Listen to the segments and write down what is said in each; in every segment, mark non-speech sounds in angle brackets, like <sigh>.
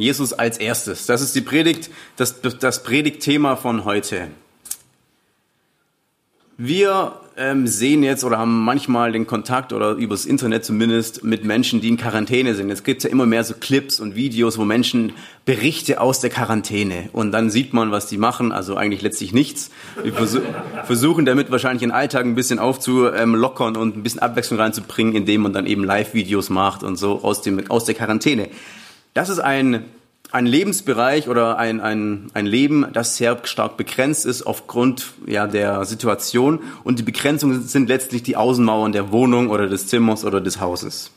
Jesus als erstes. Das ist die Predigt, das, das Predigtthema von heute. Wir ähm, sehen jetzt oder haben manchmal den Kontakt oder übers Internet zumindest mit Menschen, die in Quarantäne sind. Jetzt gibt es ja immer mehr so Clips und Videos, wo Menschen Berichte aus der Quarantäne und dann sieht man, was die machen. Also eigentlich letztlich nichts. Wir versuch, versuchen damit wahrscheinlich den Alltag ein bisschen aufzulockern und ein bisschen Abwechslung reinzubringen, indem man dann eben Live-Videos macht und so aus, dem, aus der Quarantäne. Das ist ein ein Lebensbereich oder ein, ein, ein Leben, das sehr stark begrenzt ist aufgrund ja, der Situation. Und die Begrenzungen sind letztlich die Außenmauern der Wohnung oder des Zimmers oder des Hauses.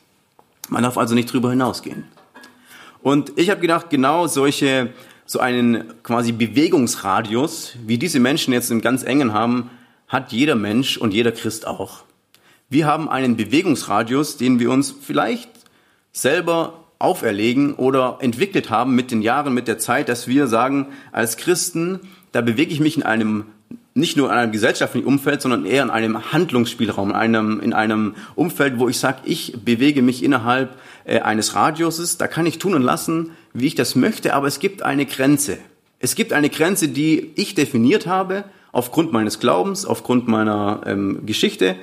Man darf also nicht drüber hinausgehen. Und ich habe gedacht, genau solche, so einen quasi Bewegungsradius, wie diese Menschen jetzt im ganz engen haben, hat jeder Mensch und jeder Christ auch. Wir haben einen Bewegungsradius, den wir uns vielleicht selber auferlegen oder entwickelt haben mit den Jahren, mit der Zeit, dass wir sagen, als Christen, da bewege ich mich in einem nicht nur in einem gesellschaftlichen Umfeld, sondern eher in einem Handlungsspielraum, in einem, in einem Umfeld, wo ich sage, ich bewege mich innerhalb äh, eines Radiuses, da kann ich tun und lassen, wie ich das möchte, aber es gibt eine Grenze. Es gibt eine Grenze, die ich definiert habe, aufgrund meines Glaubens, aufgrund meiner ähm, Geschichte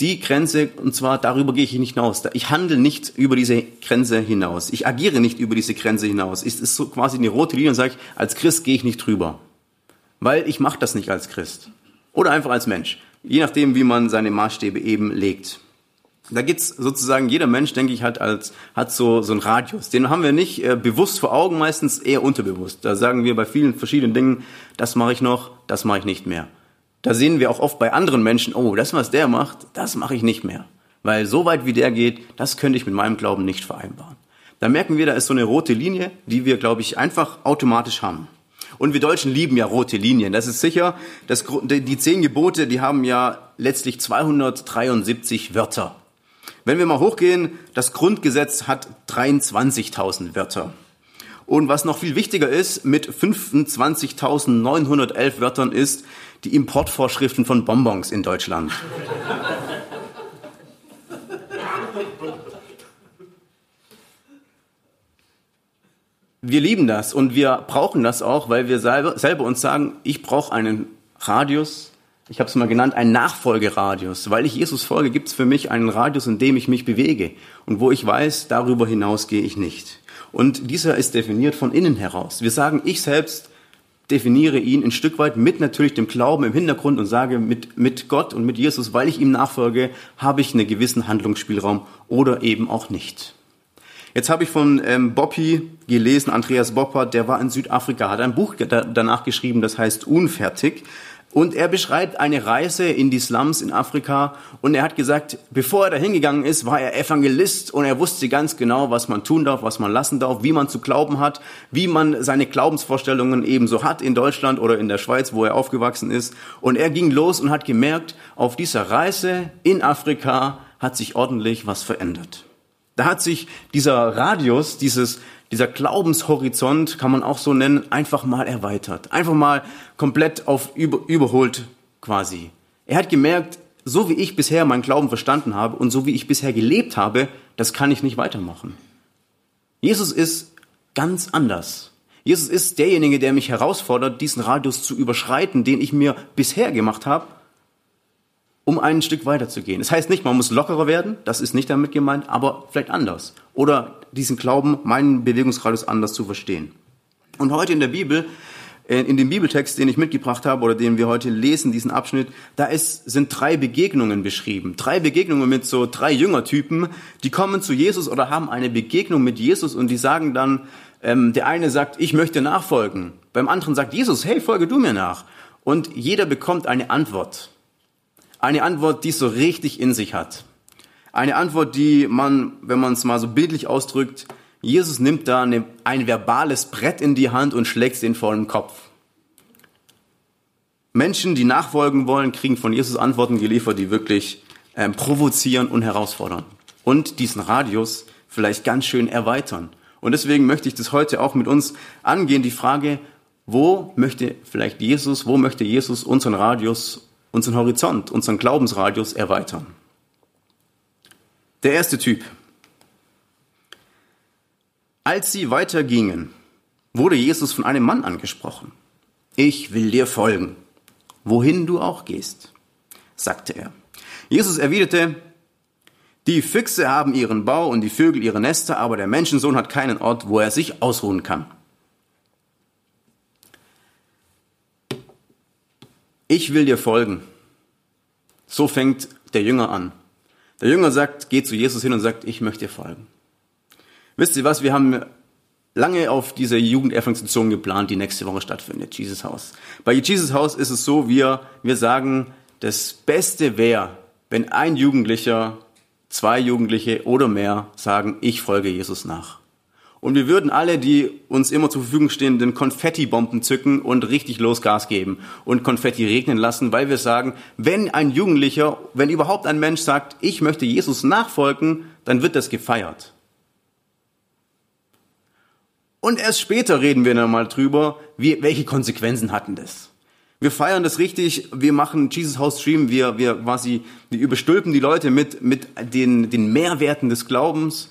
die Grenze, und zwar darüber gehe ich nicht hinaus. Ich handle nicht über diese Grenze hinaus. Ich agiere nicht über diese Grenze hinaus. Es ist so quasi eine rote Linie und sage ich, als Christ gehe ich nicht drüber. Weil ich mache das nicht als Christ. Oder einfach als Mensch. Je nachdem, wie man seine Maßstäbe eben legt. Da gibt's sozusagen, jeder Mensch, denke ich, hat, als, hat so, so einen Radius. Den haben wir nicht äh, bewusst vor Augen, meistens eher unterbewusst. Da sagen wir bei vielen verschiedenen Dingen, das mache ich noch, das mache ich nicht mehr. Da sehen wir auch oft bei anderen Menschen, oh, das, was der macht, das mache ich nicht mehr. Weil so weit wie der geht, das könnte ich mit meinem Glauben nicht vereinbaren. Da merken wir, da ist so eine rote Linie, die wir, glaube ich, einfach automatisch haben. Und wir Deutschen lieben ja rote Linien. Das ist sicher. Das, die zehn Gebote, die haben ja letztlich 273 Wörter. Wenn wir mal hochgehen, das Grundgesetz hat 23.000 Wörter. Und was noch viel wichtiger ist, mit 25.911 Wörtern ist, die Importvorschriften von Bonbons in Deutschland. Wir lieben das und wir brauchen das auch, weil wir selber, selber uns sagen, ich brauche einen Radius, ich habe es mal genannt, einen Nachfolgeradius. Weil ich Jesus folge, gibt es für mich einen Radius, in dem ich mich bewege und wo ich weiß, darüber hinaus gehe ich nicht. Und dieser ist definiert von innen heraus. Wir sagen, ich selbst definiere ihn ein Stück weit mit natürlich dem Glauben im Hintergrund und sage, mit, mit Gott und mit Jesus, weil ich ihm nachfolge, habe ich einen gewissen Handlungsspielraum oder eben auch nicht. Jetzt habe ich von ähm, Boppi gelesen, Andreas Boppert, der war in Südafrika, hat ein Buch danach geschrieben, das heißt Unfertig. Und er beschreibt eine Reise in die Slums in Afrika und er hat gesagt, bevor er da hingegangen ist, war er Evangelist und er wusste ganz genau, was man tun darf, was man lassen darf, wie man zu glauben hat, wie man seine Glaubensvorstellungen ebenso hat in Deutschland oder in der Schweiz, wo er aufgewachsen ist. Und er ging los und hat gemerkt, auf dieser Reise in Afrika hat sich ordentlich was verändert. Da hat sich dieser Radius, dieses dieser Glaubenshorizont, kann man auch so nennen, einfach mal erweitert. Einfach mal komplett auf über, überholt quasi. Er hat gemerkt, so wie ich bisher meinen Glauben verstanden habe und so wie ich bisher gelebt habe, das kann ich nicht weitermachen. Jesus ist ganz anders. Jesus ist derjenige, der mich herausfordert, diesen Radius zu überschreiten, den ich mir bisher gemacht habe um ein Stück weiterzugehen. Das heißt nicht, man muss lockerer werden, das ist nicht damit gemeint, aber vielleicht anders. Oder diesen Glauben, meinen Bewegungsradius anders zu verstehen. Und heute in der Bibel, äh, in dem Bibeltext, den ich mitgebracht habe oder den wir heute lesen, diesen Abschnitt, da ist, sind drei Begegnungen beschrieben. Drei Begegnungen mit so drei Jüngertypen, die kommen zu Jesus oder haben eine Begegnung mit Jesus und die sagen dann, ähm, der eine sagt, ich möchte nachfolgen. Beim anderen sagt Jesus, hey, folge du mir nach. Und jeder bekommt eine Antwort. Eine Antwort, die es so richtig in sich hat. Eine Antwort, die man, wenn man es mal so bildlich ausdrückt, Jesus nimmt da eine, ein verbales Brett in die Hand und schlägt es den vor den Kopf. Menschen, die nachfolgen wollen, kriegen von Jesus Antworten geliefert, die wirklich ähm, provozieren und herausfordern. Und diesen Radius vielleicht ganz schön erweitern. Und deswegen möchte ich das heute auch mit uns angehen, die Frage, wo möchte vielleicht Jesus, wo möchte Jesus unseren Radius, unseren Horizont, unseren Glaubensradius erweitern? Der erste Typ. Als sie weitergingen, wurde Jesus von einem Mann angesprochen. Ich will dir folgen, wohin du auch gehst, sagte er. Jesus erwiderte, die Füchse haben ihren Bau und die Vögel ihre Nester, aber der Menschensohn hat keinen Ort, wo er sich ausruhen kann. Ich will dir folgen. So fängt der Jünger an. Der Jünger sagt, geht zu Jesus hin und sagt, ich möchte dir folgen. Wisst ihr was? Wir haben lange auf diese Jugendevangelisation geplant, die nächste Woche stattfindet, Jesus Haus. Bei Jesus Haus ist es so, wir, wir sagen, das Beste wäre, wenn ein Jugendlicher zwei Jugendliche oder mehr sagen, ich folge Jesus nach. Und wir würden alle, die uns immer zur Verfügung stehenden Konfettibomben zücken und richtig los Gas geben und Konfetti regnen lassen, weil wir sagen, wenn ein Jugendlicher, wenn überhaupt ein Mensch sagt, ich möchte Jesus nachfolgen, dann wird das gefeiert. Und erst später reden wir dann mal drüber, wie, welche Konsequenzen hatten das. Wir feiern das richtig, wir machen Jesus House Stream, wir, wir quasi, wir überstülpen die Leute mit, mit den, den Mehrwerten des Glaubens.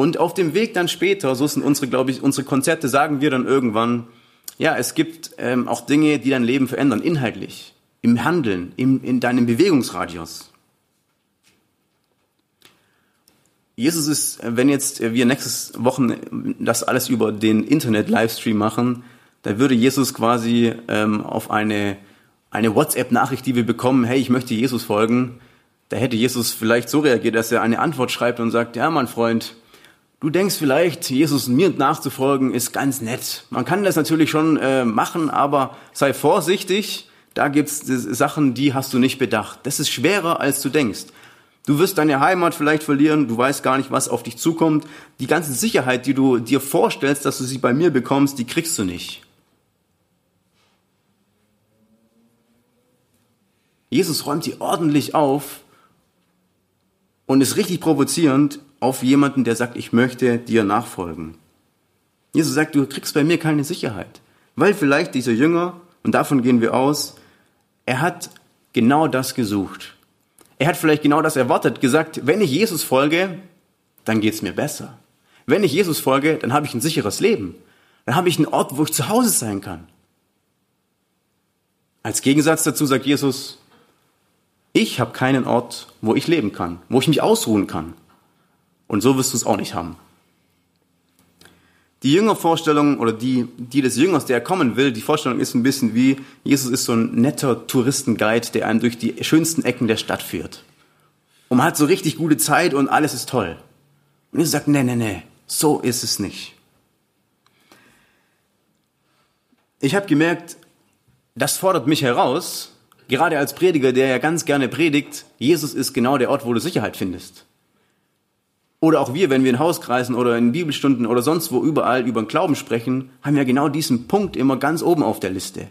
Und auf dem Weg dann später, so sind unsere, glaube ich, unsere Konzepte, sagen wir dann irgendwann, ja, es gibt ähm, auch Dinge, die dein Leben verändern, inhaltlich, im Handeln, im, in deinem Bewegungsradius. Jesus ist, wenn jetzt wir nächstes Wochen das alles über den Internet-Livestream machen, da würde Jesus quasi ähm, auf eine, eine WhatsApp-Nachricht, die wir bekommen, hey, ich möchte Jesus folgen, da hätte Jesus vielleicht so reagiert, dass er eine Antwort schreibt und sagt, ja, mein Freund, du denkst vielleicht, Jesus mir nachzufolgen ist ganz nett. Man kann das natürlich schon äh, machen, aber sei vorsichtig, da gibt's Sachen, die hast du nicht bedacht. Das ist schwerer, als du denkst. Du wirst deine Heimat vielleicht verlieren, du weißt gar nicht, was auf dich zukommt. Die ganze Sicherheit, die du dir vorstellst, dass du sie bei mir bekommst, die kriegst du nicht. Jesus räumt die ordentlich auf und ist richtig provozierend auf jemanden, der sagt, ich möchte dir nachfolgen. Jesus sagt, du kriegst bei mir keine Sicherheit, weil vielleicht dieser Jünger, und davon gehen wir aus, er hat genau das gesucht. Er hat vielleicht genau das erwartet, gesagt, wenn ich Jesus folge, dann geht's mir besser. Wenn ich Jesus folge, dann habe ich ein sicheres Leben. Dann habe ich einen Ort, wo ich zu Hause sein kann. Als Gegensatz dazu sagt Jesus, ich habe keinen Ort, wo ich leben kann, wo ich mich ausruhen kann. Und so wirst du es auch nicht haben. Die Jüngervorstellung oder die, die des Jüngers, der kommen will, die Vorstellung ist ein bisschen wie, Jesus ist so ein netter Touristenguide, der einen durch die schönsten Ecken der Stadt führt. Und man hat so richtig gute Zeit und alles ist toll. Und Jesus sagt, nee, nee, nee, so ist es nicht. Ich habe gemerkt, das fordert mich heraus, Gerade als Prediger, der ja ganz gerne predigt, Jesus ist genau der Ort, wo du Sicherheit findest. Oder auch wir, wenn wir in Hauskreisen oder in Bibelstunden oder sonst wo überall über den Glauben sprechen, haben ja genau diesen Punkt immer ganz oben auf der Liste.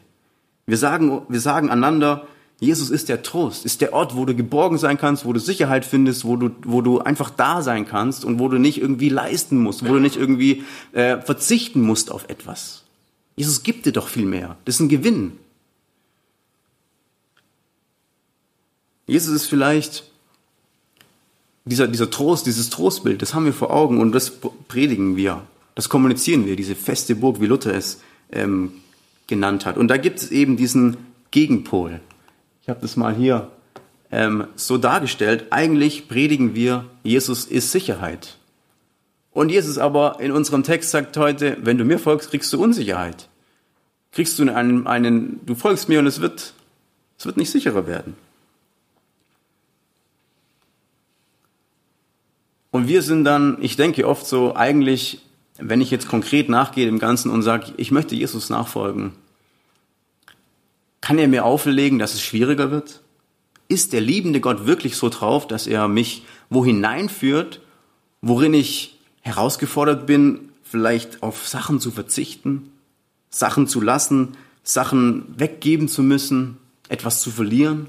Wir sagen, wir sagen einander, Jesus ist der Trost, ist der Ort, wo du geborgen sein kannst, wo du Sicherheit findest, wo du, wo du einfach da sein kannst und wo du nicht irgendwie leisten musst, wo du nicht irgendwie äh, verzichten musst auf etwas. Jesus gibt dir doch viel mehr. Das ist ein Gewinn. Jesus ist vielleicht dieser, dieser Trost, dieses Trostbild, das haben wir vor Augen und das predigen wir. Das kommunizieren wir, diese feste Burg, wie Luther es ähm, genannt hat. Und da gibt es eben diesen Gegenpol. Ich habe das mal hier ähm, so dargestellt. Eigentlich predigen wir, Jesus ist Sicherheit. Und Jesus aber in unserem Text sagt heute, wenn du mir folgst, kriegst du Unsicherheit. Kriegst du einen, einen du folgst mir und es wird, es wird nicht sicherer werden. Und wir sind dann, ich denke oft so, eigentlich, wenn ich jetzt konkret nachgehe dem Ganzen und sage, ich möchte Jesus nachfolgen, kann er mir auferlegen, dass es schwieriger wird? Ist der liebende Gott wirklich so drauf, dass er mich wo hineinführt, worin ich herausgefordert bin, vielleicht auf Sachen zu verzichten, Sachen zu lassen, Sachen weggeben zu müssen, etwas zu verlieren?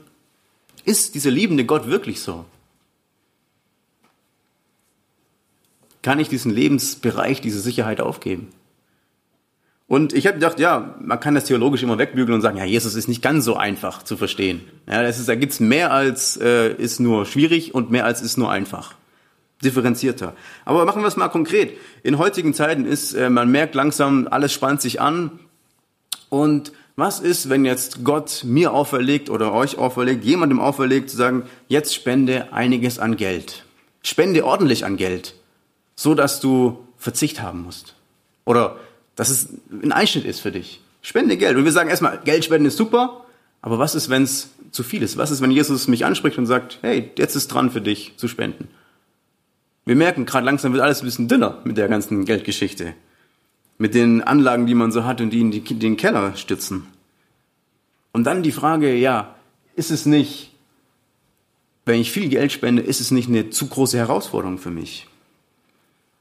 Ist dieser liebende Gott wirklich so? Kann ich diesen Lebensbereich, diese Sicherheit aufgeben? Und ich habe gedacht, ja, man kann das theologisch immer wegbügeln und sagen, ja, Jesus ist nicht ganz so einfach zu verstehen. Ja, das ist, da gibt's mehr als äh, ist nur schwierig und mehr als ist nur einfach. Differenzierter. Aber machen wir es mal konkret. In heutigen Zeiten ist, äh, man merkt langsam, alles spannt sich an. Und was ist, wenn jetzt Gott mir auferlegt oder euch auferlegt, jemandem auferlegt, zu sagen, jetzt spende einiges an Geld. Spende ordentlich an Geld, so dass du Verzicht haben musst. Oder dass es ein Einschnitt ist für dich. Spende Geld. Und wir sagen erstmal, Geld spenden ist super, aber was ist, wenn es zu viel ist? Was ist, wenn Jesus mich anspricht und sagt, hey, jetzt ist dran für dich zu spenden? Wir merken, gerade langsam wird alles ein bisschen dünner mit der ganzen Geldgeschichte. Mit den Anlagen, die man so hat und die in den Keller stützen. Und dann die Frage, ja, ist es nicht, wenn ich viel Geld spende, ist es nicht eine zu große Herausforderung für mich?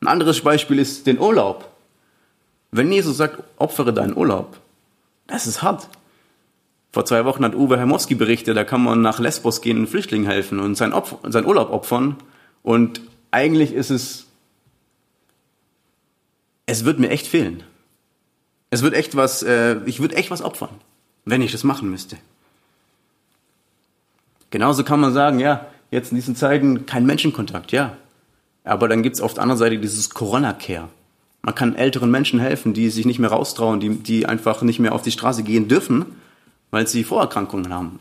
Ein anderes Beispiel ist den Urlaub. Wenn Jesus sagt, opfere deinen Urlaub, das ist hart. Vor zwei Wochen hat Uwe Hermowski berichtet, da kann man nach Lesbos gehen und Flüchtlingen helfen und seinen, Opfer, seinen Urlaub opfern. Und eigentlich ist es, es wird mir echt fehlen. Es wird echt was, äh, ich würde echt was opfern, wenn ich das machen müsste. Genauso kann man sagen, ja, jetzt in diesen Zeiten kein Menschenkontakt, ja. Aber dann gibt's auf der anderen Seite dieses Corona-Care. Man kann älteren Menschen helfen, die sich nicht mehr raustrauen, die, die einfach nicht mehr auf die Straße gehen dürfen, weil sie Vorerkrankungen haben.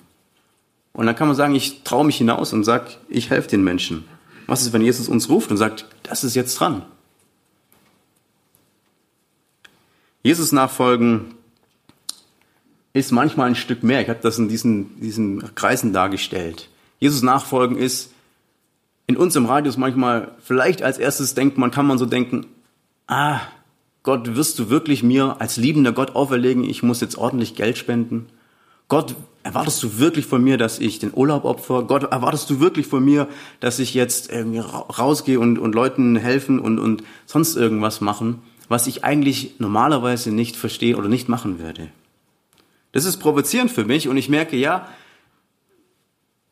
Und dann kann man sagen, ich traue mich hinaus und sag, ich helfe den Menschen. Was ist, wenn Jesus uns ruft und sagt, das ist jetzt dran? Jesus nachfolgen ist manchmal ein Stück mehr. Ich habe das in diesen, diesen Kreisen dargestellt. Jesus nachfolgen ist in unserem Radius manchmal, vielleicht als erstes denkt man, kann man so denken, ah, Gott, wirst du wirklich mir als liebender Gott auferlegen, ich muss jetzt ordentlich Geld spenden? Gott, erwartest du wirklich von mir, dass ich den Urlaub opfer? Gott, erwartest du wirklich von mir, dass ich jetzt irgendwie rausgehe und, und Leuten helfen und, und sonst irgendwas machen, was ich eigentlich normalerweise nicht verstehe oder nicht machen würde? Das ist provozierend für mich und ich merke, ja,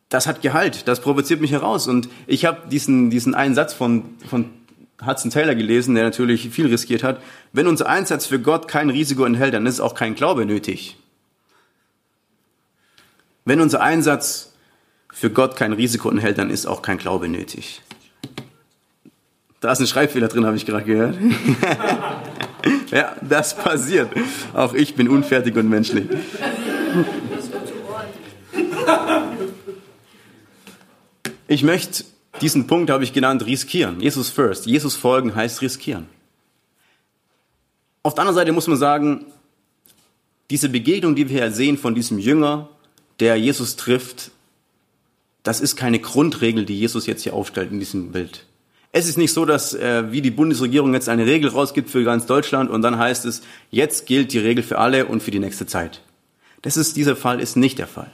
das hat Gehalt, das provoziert mich heraus. Und ich habe diesen, diesen einen Satz von, von Hudson Taylor gelesen, der natürlich viel riskiert hat. Wenn unser Einsatz für Gott kein Risiko enthält, dann ist auch kein Glaube nötig. Wenn unser Einsatz für Gott kein Risiko enthält, dann ist auch kein Glaube nötig. Da ist ein Schreibfehler drin, habe ich gerade gehört. <laughs> ja, das passiert. Auch ich bin unfertig und menschlich. Ich möchte diesen Punkt habe ich genannt, riskieren. Jesus first. Jesus folgen heißt riskieren. Auf der anderen Seite muss man sagen, diese Begegnung, die wir hier sehen von diesem Jünger, der Jesus trifft, das ist keine Grundregel, die Jesus jetzt hier aufstellt in diesem Bild. Es ist nicht so, dass äh, wie die Bundesregierung jetzt eine Regel rausgibt für ganz Deutschland und dann heißt es, jetzt gilt die Regel für alle und für die nächste Zeit. Das ist, dieser Fall ist nicht der Fall.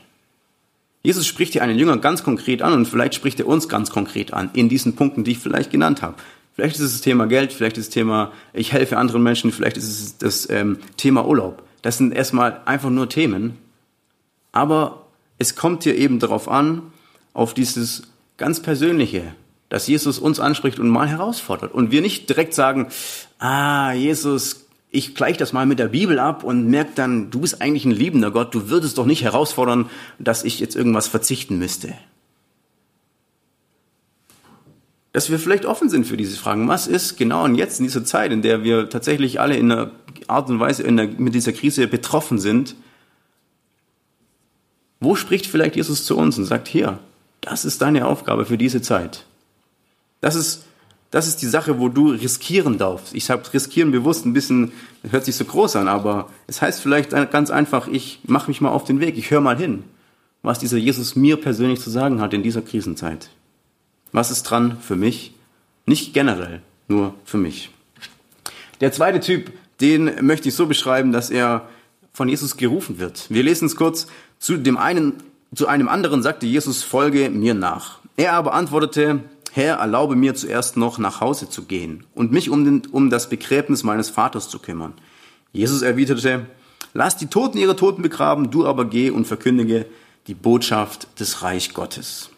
Jesus spricht hier einen Jünger ganz konkret an und vielleicht spricht er uns ganz konkret an in diesen Punkten, die ich vielleicht genannt habe. Vielleicht ist es das Thema Geld, vielleicht ist es das Thema, ich helfe anderen Menschen, vielleicht ist es das ähm, Thema Urlaub. Das sind erstmal einfach nur Themen. Aber es kommt hier eben darauf an, auf dieses ganz Persönliche, dass Jesus uns anspricht und mal herausfordert. Und wir nicht direkt sagen, ah, Jesus, ich gleiche das mal mit der Bibel ab und merke dann, du bist eigentlich ein liebender Gott, du würdest doch nicht herausfordern, dass ich jetzt irgendwas verzichten müsste. Dass wir vielleicht offen sind für diese Fragen. Was ist genau und jetzt in dieser Zeit, in der wir tatsächlich alle in einer Art und Weise der, mit dieser Krise betroffen sind, wo spricht vielleicht Jesus zu uns und sagt, hier, das ist deine Aufgabe für diese Zeit. Das ist das ist die Sache, wo du riskieren darfst. Ich habe riskieren bewusst ein bisschen, hört sich so groß an, aber es heißt vielleicht ganz einfach, ich mache mich mal auf den Weg, ich höre mal hin, was dieser Jesus mir persönlich zu sagen hat in dieser Krisenzeit. Was ist dran für mich? Nicht generell, nur für mich. Der zweite Typ, den möchte ich so beschreiben, dass er von Jesus gerufen wird. Wir lesen es kurz. Zu dem einen, zu einem anderen sagte Jesus, folge mir nach. Er aber antwortete, Herr, erlaube mir zuerst noch nach Hause zu gehen und mich um, den, um das Begräbnis meines Vaters zu kümmern. Jesus erwiderte, lass die Toten ihre Toten begraben, du aber geh und verkündige die Botschaft des Reich Gottes.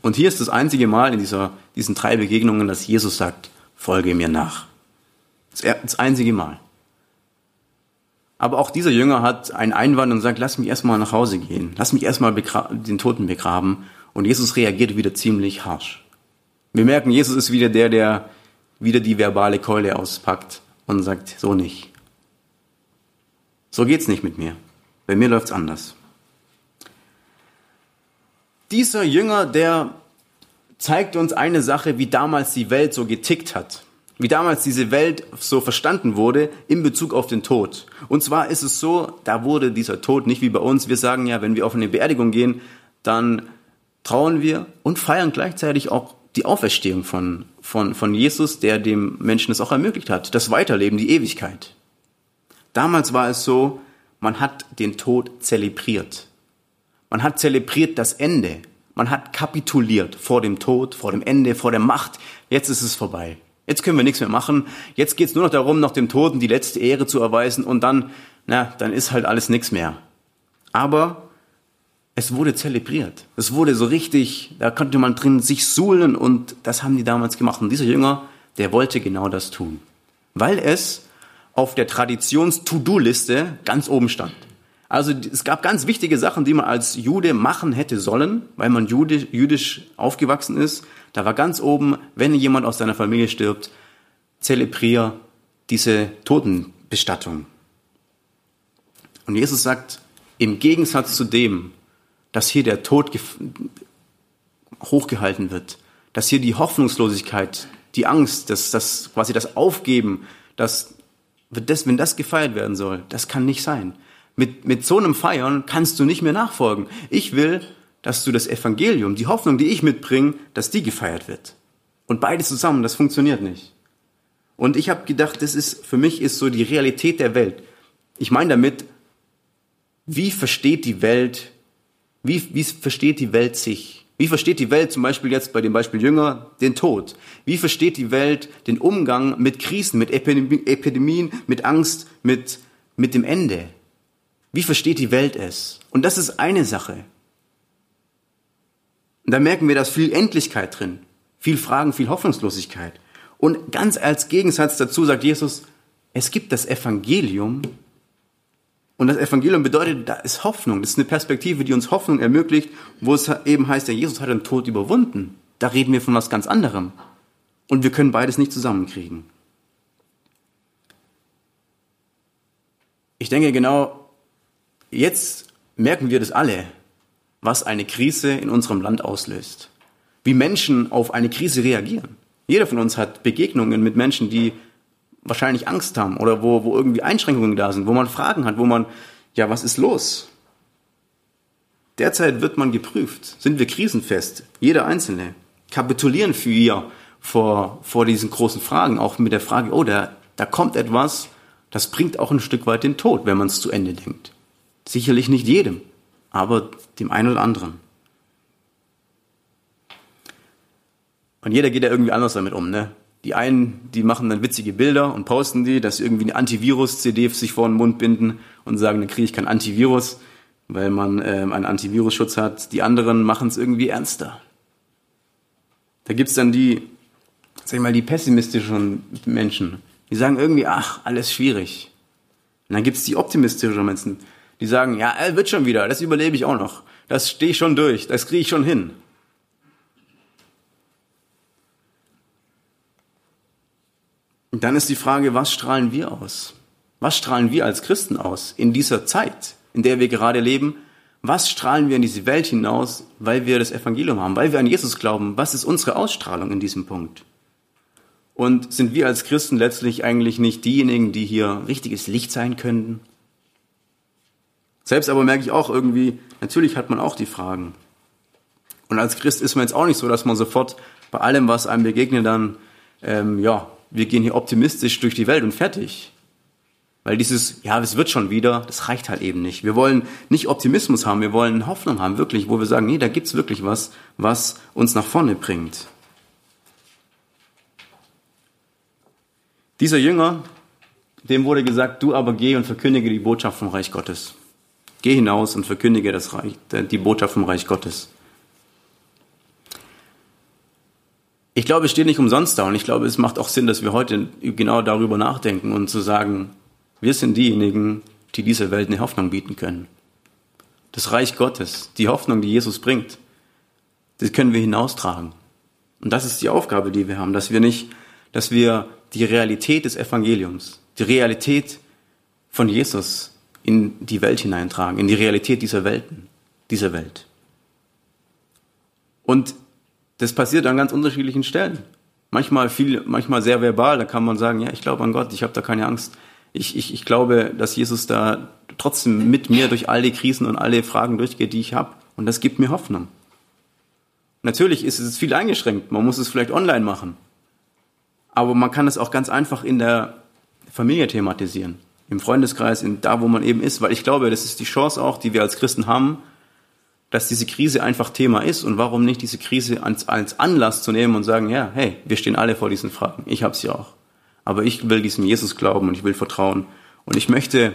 Und hier ist das einzige Mal in dieser, diesen drei Begegnungen, dass Jesus sagt, folge mir nach. Das einzige Mal. Aber auch dieser Jünger hat einen Einwand und sagt, lass mich erstmal nach Hause gehen. Lass mich erstmal den Toten begraben. Und Jesus reagiert wieder ziemlich harsch. Wir merken, Jesus ist wieder der, der wieder die verbale Keule auspackt und sagt, so nicht. So geht's nicht mit mir. Bei mir läuft's anders. Dieser Jünger, der zeigt uns eine Sache, wie damals die Welt so getickt hat. Wie damals diese Welt so verstanden wurde in Bezug auf den Tod. Und zwar ist es so, da wurde dieser Tod nicht wie bei uns. Wir sagen ja, wenn wir auf eine Beerdigung gehen, dann trauen wir und feiern gleichzeitig auch die Auferstehung von, von, von Jesus, der dem Menschen es auch ermöglicht hat. Das Weiterleben, die Ewigkeit. Damals war es so, man hat den Tod zelebriert. Man hat zelebriert das Ende. Man hat kapituliert vor dem Tod, vor dem Ende, vor der Macht. Jetzt ist es vorbei. Jetzt können wir nichts mehr machen. Jetzt geht es nur noch darum, noch dem Toten die letzte Ehre zu erweisen und dann, na, dann ist halt alles nichts mehr. Aber es wurde zelebriert. Es wurde so richtig, da konnte man drin sich suhlen und das haben die damals gemacht. Und dieser Jünger, der wollte genau das tun. Weil es auf der Traditions-To-Do-Liste ganz oben stand. Also es gab ganz wichtige Sachen, die man als Jude machen hätte sollen, weil man jüdisch, jüdisch aufgewachsen ist. Da war ganz oben, wenn jemand aus deiner Familie stirbt, zelebrier diese Totenbestattung. Und Jesus sagt, im Gegensatz zu dem, dass hier der Tod hochgehalten wird, dass hier die Hoffnungslosigkeit, die Angst, das, das quasi das Aufgeben, das, das, wenn das gefeiert werden soll, das kann nicht sein. Mit, mit so einem Feiern kannst du nicht mehr nachfolgen. Ich will, dass du das Evangelium, die Hoffnung, die ich mitbringe, dass die gefeiert wird. Und beides zusammen, das funktioniert nicht. Und ich habe gedacht, das ist für mich ist so die Realität der Welt. Ich meine damit, wie versteht die Welt wie, wie versteht die Welt sich? Wie versteht die Welt zum Beispiel jetzt bei dem Beispiel Jünger den Tod? Wie versteht die Welt den Umgang mit Krisen, mit Epidemien, mit Angst, mit, mit dem Ende? Wie versteht die Welt es? Und das ist eine Sache. Und da merken wir, da ist viel Endlichkeit drin, viel Fragen, viel Hoffnungslosigkeit. Und ganz als Gegensatz dazu sagt Jesus, es gibt das Evangelium, und das Evangelium bedeutet, da ist Hoffnung. Das ist eine Perspektive, die uns Hoffnung ermöglicht, wo es eben heißt, der Jesus hat den Tod überwunden. Da reden wir von was ganz anderem. Und wir können beides nicht zusammenkriegen. Ich denke genau, jetzt merken wir das alle, was eine Krise in unserem Land auslöst. Wie Menschen auf eine Krise reagieren. Jeder von uns hat Begegnungen mit Menschen, die wahrscheinlich Angst haben oder wo, wo irgendwie Einschränkungen da sind, wo man Fragen hat, wo man, ja, was ist los? Derzeit wird man geprüft. Sind wir krisenfest? Jeder Einzelne. Kapitulieren wir vor, vor diesen großen Fragen, auch mit der Frage, oh, da, da kommt etwas, das bringt auch ein Stück weit den Tod, wenn man es zu Ende denkt. Sicherlich nicht jedem, aber dem einen oder anderen. Und jeder geht ja irgendwie anders damit um, ne? Die einen, die machen dann witzige Bilder und posten die, dass irgendwie eine Antivirus-CD sich vor den Mund binden und sagen, dann kriege ich kein Antivirus, weil man ähm, einen Antivirusschutz hat. Die anderen machen es irgendwie ernster. Da gibt's dann die, sag ich mal, die pessimistischen Menschen, die sagen irgendwie, ach, alles schwierig. Und dann gibt's die optimistischen Menschen, die sagen, ja, er wird schon wieder, das überlebe ich auch noch. Das stehe ich schon durch, das kriege ich schon hin. Und dann ist die Frage, was strahlen wir aus? Was strahlen wir als Christen aus in dieser Zeit, in der wir gerade leben? Was strahlen wir in diese Welt hinaus, weil wir das Evangelium haben, weil wir an Jesus glauben? Was ist unsere Ausstrahlung in diesem Punkt? Und sind wir als Christen letztlich eigentlich nicht diejenigen, die hier richtiges Licht sein könnten? Selbst aber merke ich auch irgendwie, natürlich hat man auch die Fragen. Und als Christ ist man jetzt auch nicht so, dass man sofort bei allem, was einem begegnet, dann ähm, ja wir gehen hier optimistisch durch die Welt und fertig. Weil dieses, ja, es wird schon wieder, das reicht halt eben nicht. Wir wollen nicht Optimismus haben, wir wollen Hoffnung haben, wirklich, wo wir sagen, nee, da gibt's wirklich was, was uns nach vorne bringt. Dieser Jünger, dem wurde gesagt, du aber geh und verkündige die Botschaft vom Reich Gottes. Geh hinaus und verkündige das Reich, die Botschaft vom Reich Gottes. Ich glaube, es steht nicht umsonst da und ich glaube, es macht auch Sinn, dass wir heute genau darüber nachdenken und zu sagen, wir sind diejenigen, die dieser Welt eine Hoffnung bieten können. Das Reich Gottes, die Hoffnung, die Jesus bringt, das können wir hinaustragen. Und das ist die Aufgabe, die wir haben, dass wir nicht, dass wir die Realität des Evangeliums, die Realität von Jesus in die Welt hineintragen, in die Realität dieser Welten, dieser Welt. Und das passiert an ganz unterschiedlichen Stellen. Manchmal viel, manchmal sehr verbal, da kann man sagen, ja, ich glaube an Gott, ich habe da keine Angst ich, ich, ich glaube, dass Jesus da trotzdem mit mir durch all die Krisen und alle Fragen durchgeht, die ich habe. Und das gibt mir Hoffnung. Natürlich ist es viel eingeschränkt. Man muss es vielleicht online machen. Aber man kann es auch ganz einfach in der Familie thematisieren. Im Freundeskreis, in da, wo man eben ist. Weil ich glaube, das ist die Chance auch, die wir als Christen haben, dass diese Krise einfach Thema ist. Und warum nicht diese Krise als, als Anlass zu nehmen und sagen, ja, hey, wir stehen alle vor diesen Fragen. Ich habe sie auch. Aber ich will diesem Jesus glauben und ich will vertrauen. Und ich möchte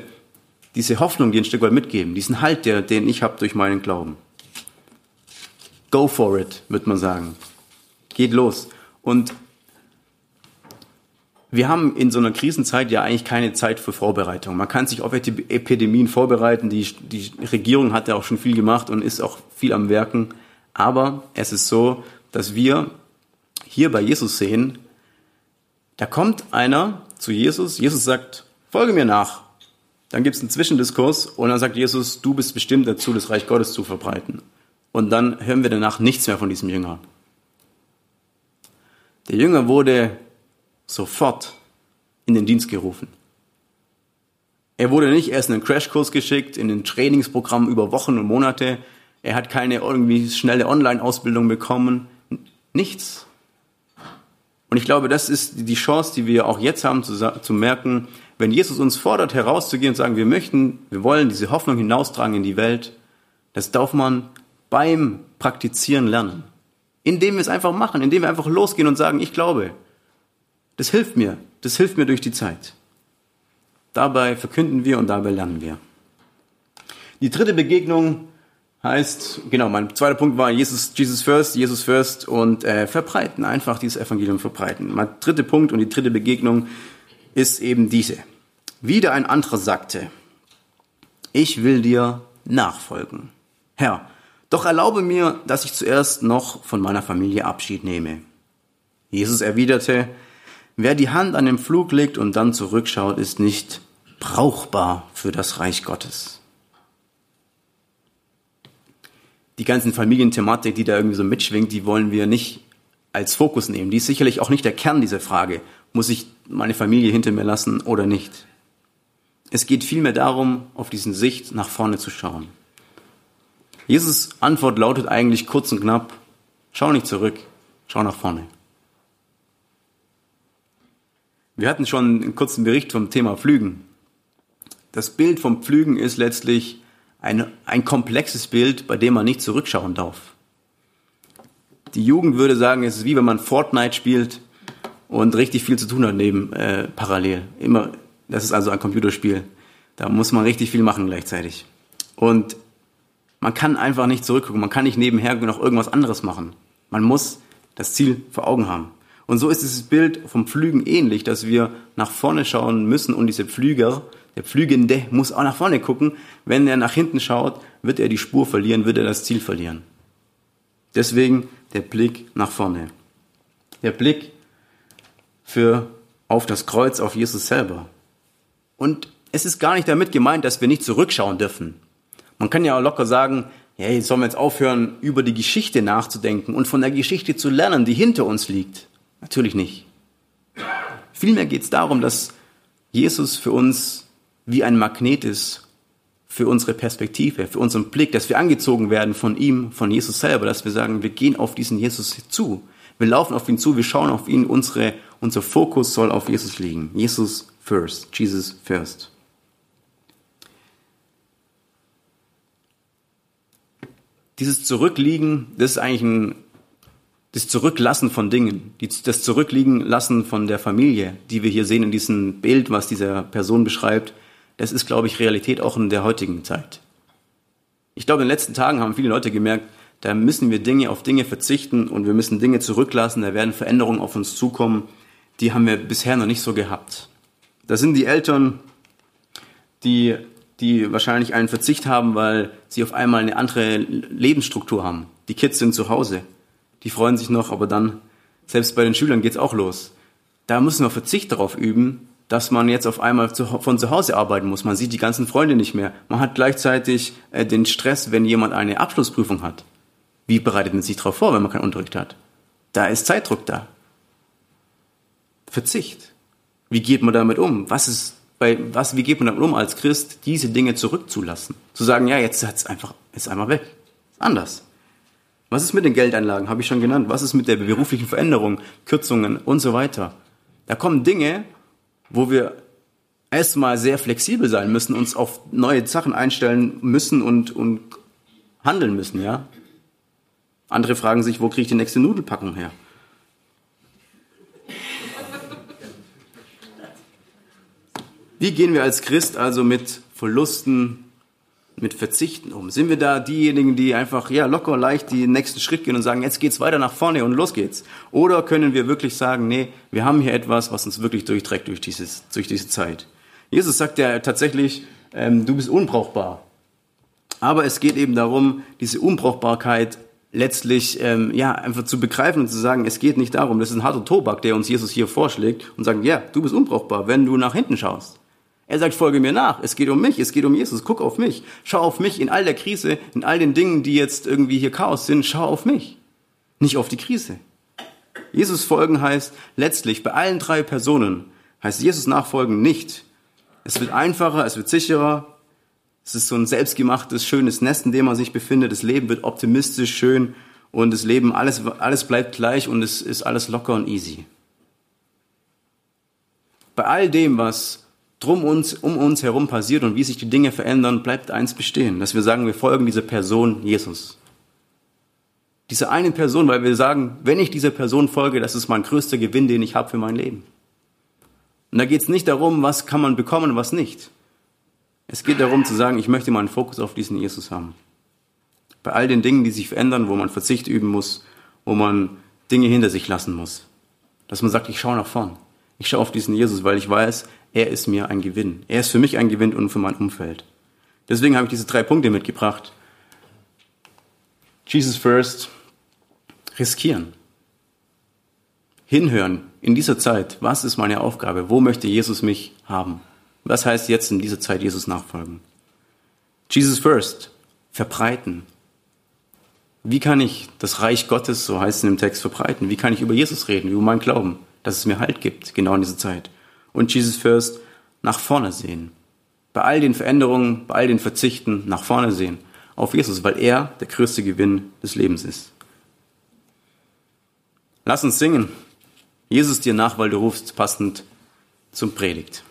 diese Hoffnung dir ein Stück weit mitgeben, diesen Halt, der, den ich habe durch meinen Glauben. Go for it, wird man sagen. Geht los. Und wir haben in so einer Krisenzeit ja eigentlich keine Zeit für Vorbereitung. Man kann sich auf Epidemien vorbereiten. Die, die Regierung hat ja auch schon viel gemacht und ist auch viel am Werken. Aber es ist so, dass wir hier bei Jesus sehen, da kommt einer zu Jesus, Jesus sagt, folge mir nach. Dann gibt es einen Zwischendiskurs und dann sagt Jesus, du bist bestimmt dazu, das Reich Gottes zu verbreiten. Und dann hören wir danach nichts mehr von diesem Jünger. Der Jünger wurde sofort in den Dienst gerufen. Er wurde nicht erst in einen Crashkurs geschickt, in ein Trainingsprogramm über Wochen und Monate. Er hat keine irgendwie schnelle Online-Ausbildung bekommen. Nichts. Und ich glaube, das ist die Chance, die wir auch jetzt haben, zu, zu merken, wenn Jesus uns fordert, herauszugehen und sagen, wir möchten, wir wollen diese Hoffnung hinaustragen in die Welt, das darf man beim Praktizieren lernen. Indem wir es einfach machen, indem wir einfach losgehen und sagen, ich glaube. Das hilft mir, das hilft mir durch die Zeit. Dabei verkünden wir und dabei lernen wir. Die dritte Begegnung heißt, genau, mein zweiter Punkt war Jesus, Jesus first, Jesus first und äh, verbreiten, einfach dieses Evangelium verbreiten. Mein dritter Punkt und die dritte Begegnung ist eben diese. Wieder ein anderer sagte, ich will dir nachfolgen. Herr, doch erlaube mir, dass ich zuerst noch von meiner Familie Abschied nehme. Jesus erwiderte, wer die Hand an den Flug legt und dann zurückschaut, ist nicht brauchbar für das Reich Gottes. die ganzen Familienthematik, die da irgendwie so mitschwingt, die wollen wir nicht als Fokus nehmen. Die ist sicherlich auch nicht der Kern dieser Frage. Muss ich meine Familie hinter mir lassen oder nicht? Es geht vielmehr darum, auf diesen Sicht nach vorne zu schauen. Jesus Antwort lautet eigentlich kurz und knapp, schau nicht zurück, schau nach vorne. Wir hatten schon einen kurzen Bericht vom Thema Flügen. Das Bild vom Pflügen ist letztlich ein, ein komplexes Bild, bei dem man nicht zurückschauen darf. Die Jugend würde sagen, es ist wie wenn man Fortnite spielt und richtig viel zu tun hat neben äh, parallel. Immer, das ist also ein Computerspiel. Da muss man richtig viel machen gleichzeitig. Und man kann einfach nicht zurückgucken. Man kann nicht nebenher noch irgendwas anderes machen. Man muss das Ziel vor Augen haben. Und so ist dieses Bild vom Pflügen ähnlich, dass wir nach vorne schauen müssen und diese Pflüger der Pflügende muss auch nach vorne gucken. Wenn er nach hinten schaut, wird er die Spur verlieren, wird er das Ziel verlieren. Deswegen der Blick nach vorne. Der Blick für auf das Kreuz, auf Jesus selber. Und es ist gar nicht damit gemeint, dass wir nicht zurückschauen dürfen. Man kann ja auch locker sagen, hey, sollen wir jetzt aufhören, über die Geschichte nachzudenken und von der Geschichte zu lernen, die hinter uns liegt? Natürlich nicht. Vielmehr geht es darum, dass Jesus für uns wie ein Magnet ist, für unsere Perspektive, für unseren Blick, dass wir angezogen werden von ihm, von Jesus selber, dass wir sagen, wir gehen auf diesen Jesus zu. Wir laufen auf ihn zu, wir schauen auf ihn, unsere, unser Fokus soll auf Jesus liegen. Jesus first, Jesus first. Dieses Zurückliegen, das ist eigentlich ein das Zurücklassen von Dingen, das Zurückliegen lassen von der Familie, die wir hier sehen in diesem Bild, was dieser Person beschreibt, das ist, glaube ich, Realität auch in der heutigen Zeit. Ich glaube, in den letzten Tagen haben viele Leute gemerkt, da müssen wir Dinge auf Dinge verzichten und wir müssen Dinge zurücklassen, da werden Veränderungen auf uns zukommen, die haben wir bisher noch nicht so gehabt. Da sind die Eltern, die, die wahrscheinlich einen Verzicht haben, weil sie auf einmal eine andere Lebensstruktur haben. Die Kids sind zu Hause. Die freuen sich noch, aber dann, selbst bei den Schülern geht's auch los. Da müssen wir Verzicht darauf üben, dass man jetzt auf einmal zu, von zu Hause arbeiten muss. Man sieht die ganzen Freunde nicht mehr. Man hat gleichzeitig äh, den Stress, wenn jemand eine Abschlussprüfung hat. Wie bereitet man sich darauf vor, wenn man keinen Unterricht hat? Da ist Zeitdruck da. Verzicht. Wie geht man damit um? Was ist bei was, wie geht man damit um als Christ, diese Dinge zurückzulassen? Zu sagen, ja, jetzt ist einfach, ist einmal weg. Anders. Was ist mit den Geldeinlagen? Habe ich schon genannt. Was ist mit der beruflichen Veränderung, Kürzungen und so weiter? Da kommen Dinge, wo wir erstmal sehr flexibel sein müssen, uns auf neue Sachen einstellen müssen und, und handeln müssen, ja. Andere fragen sich, wo kriege ich die nächste Nudelpackung her? Wie gehen wir als Christ also mit Verlusten, mit Verzichten um? Sind wir da diejenigen, die einfach ja locker leicht den nächsten Schritt gehen und sagen, jetzt geht's weiter nach vorne und los geht's? Oder können wir wirklich sagen, nee, wir haben hier etwas, was uns wirklich durchträgt durch, dieses, durch diese Zeit? Jesus sagt ja tatsächlich, ähm, du bist unbrauchbar. Aber es geht eben darum, diese Unbrauchbarkeit letztlich ähm, ja einfach zu begreifen und zu sagen, es geht nicht darum, das ist ein harter Tobak, der uns Jesus hier vorschlägt und sagt, ja, du bist unbrauchbar, wenn du nach hinten schaust. Er sagt, folge mir nach. Es geht um mich, es geht um Jesus. Guck auf mich. Schau auf mich in all der Krise, in all den Dingen, die jetzt irgendwie hier Chaos sind. Schau auf mich. Nicht auf die Krise. Jesus folgen heißt letztlich bei allen drei Personen heißt Jesus nachfolgen nicht. Es wird einfacher, es wird sicherer. Es ist so ein selbstgemachtes, schönes Nest, in dem man sich befindet. Das Leben wird optimistisch, schön und das Leben, alles, alles bleibt gleich und es ist alles locker und easy. Bei all dem, was drum uns, um uns herum passiert und wie sich die Dinge verändern, bleibt eins bestehen, dass wir sagen, wir folgen dieser Person Jesus. Diese eine Person, weil wir sagen, wenn ich dieser Person folge, das ist mein größter Gewinn, den ich habe für mein Leben. Und da geht es nicht darum, was kann man bekommen, was nicht. Es geht darum zu sagen, ich möchte meinen Fokus auf diesen Jesus haben. Bei all den Dingen, die sich verändern, wo man Verzicht üben muss, wo man Dinge hinter sich lassen muss. Dass man sagt, ich schaue nach vorn. Ich schaue auf diesen Jesus, weil ich weiß, er ist mir ein Gewinn. Er ist für mich ein Gewinn und für mein Umfeld. Deswegen habe ich diese drei Punkte mitgebracht. Jesus first, riskieren. Hinhören in dieser Zeit, was ist meine Aufgabe? Wo möchte Jesus mich haben? Was heißt jetzt in dieser Zeit Jesus nachfolgen? Jesus first, verbreiten. Wie kann ich das Reich Gottes, so heißt es in dem Text, verbreiten? Wie kann ich über Jesus reden, über meinen Glauben, dass es mir Halt gibt, genau in dieser Zeit? und Jesus First nach vorne sehen. Bei all den Veränderungen, bei all den Verzichten nach vorne sehen. Auf Jesus, weil er der größte Gewinn des Lebens ist. Lass uns singen. Jesus dir nach, weil du rufst, passend zum Predigt.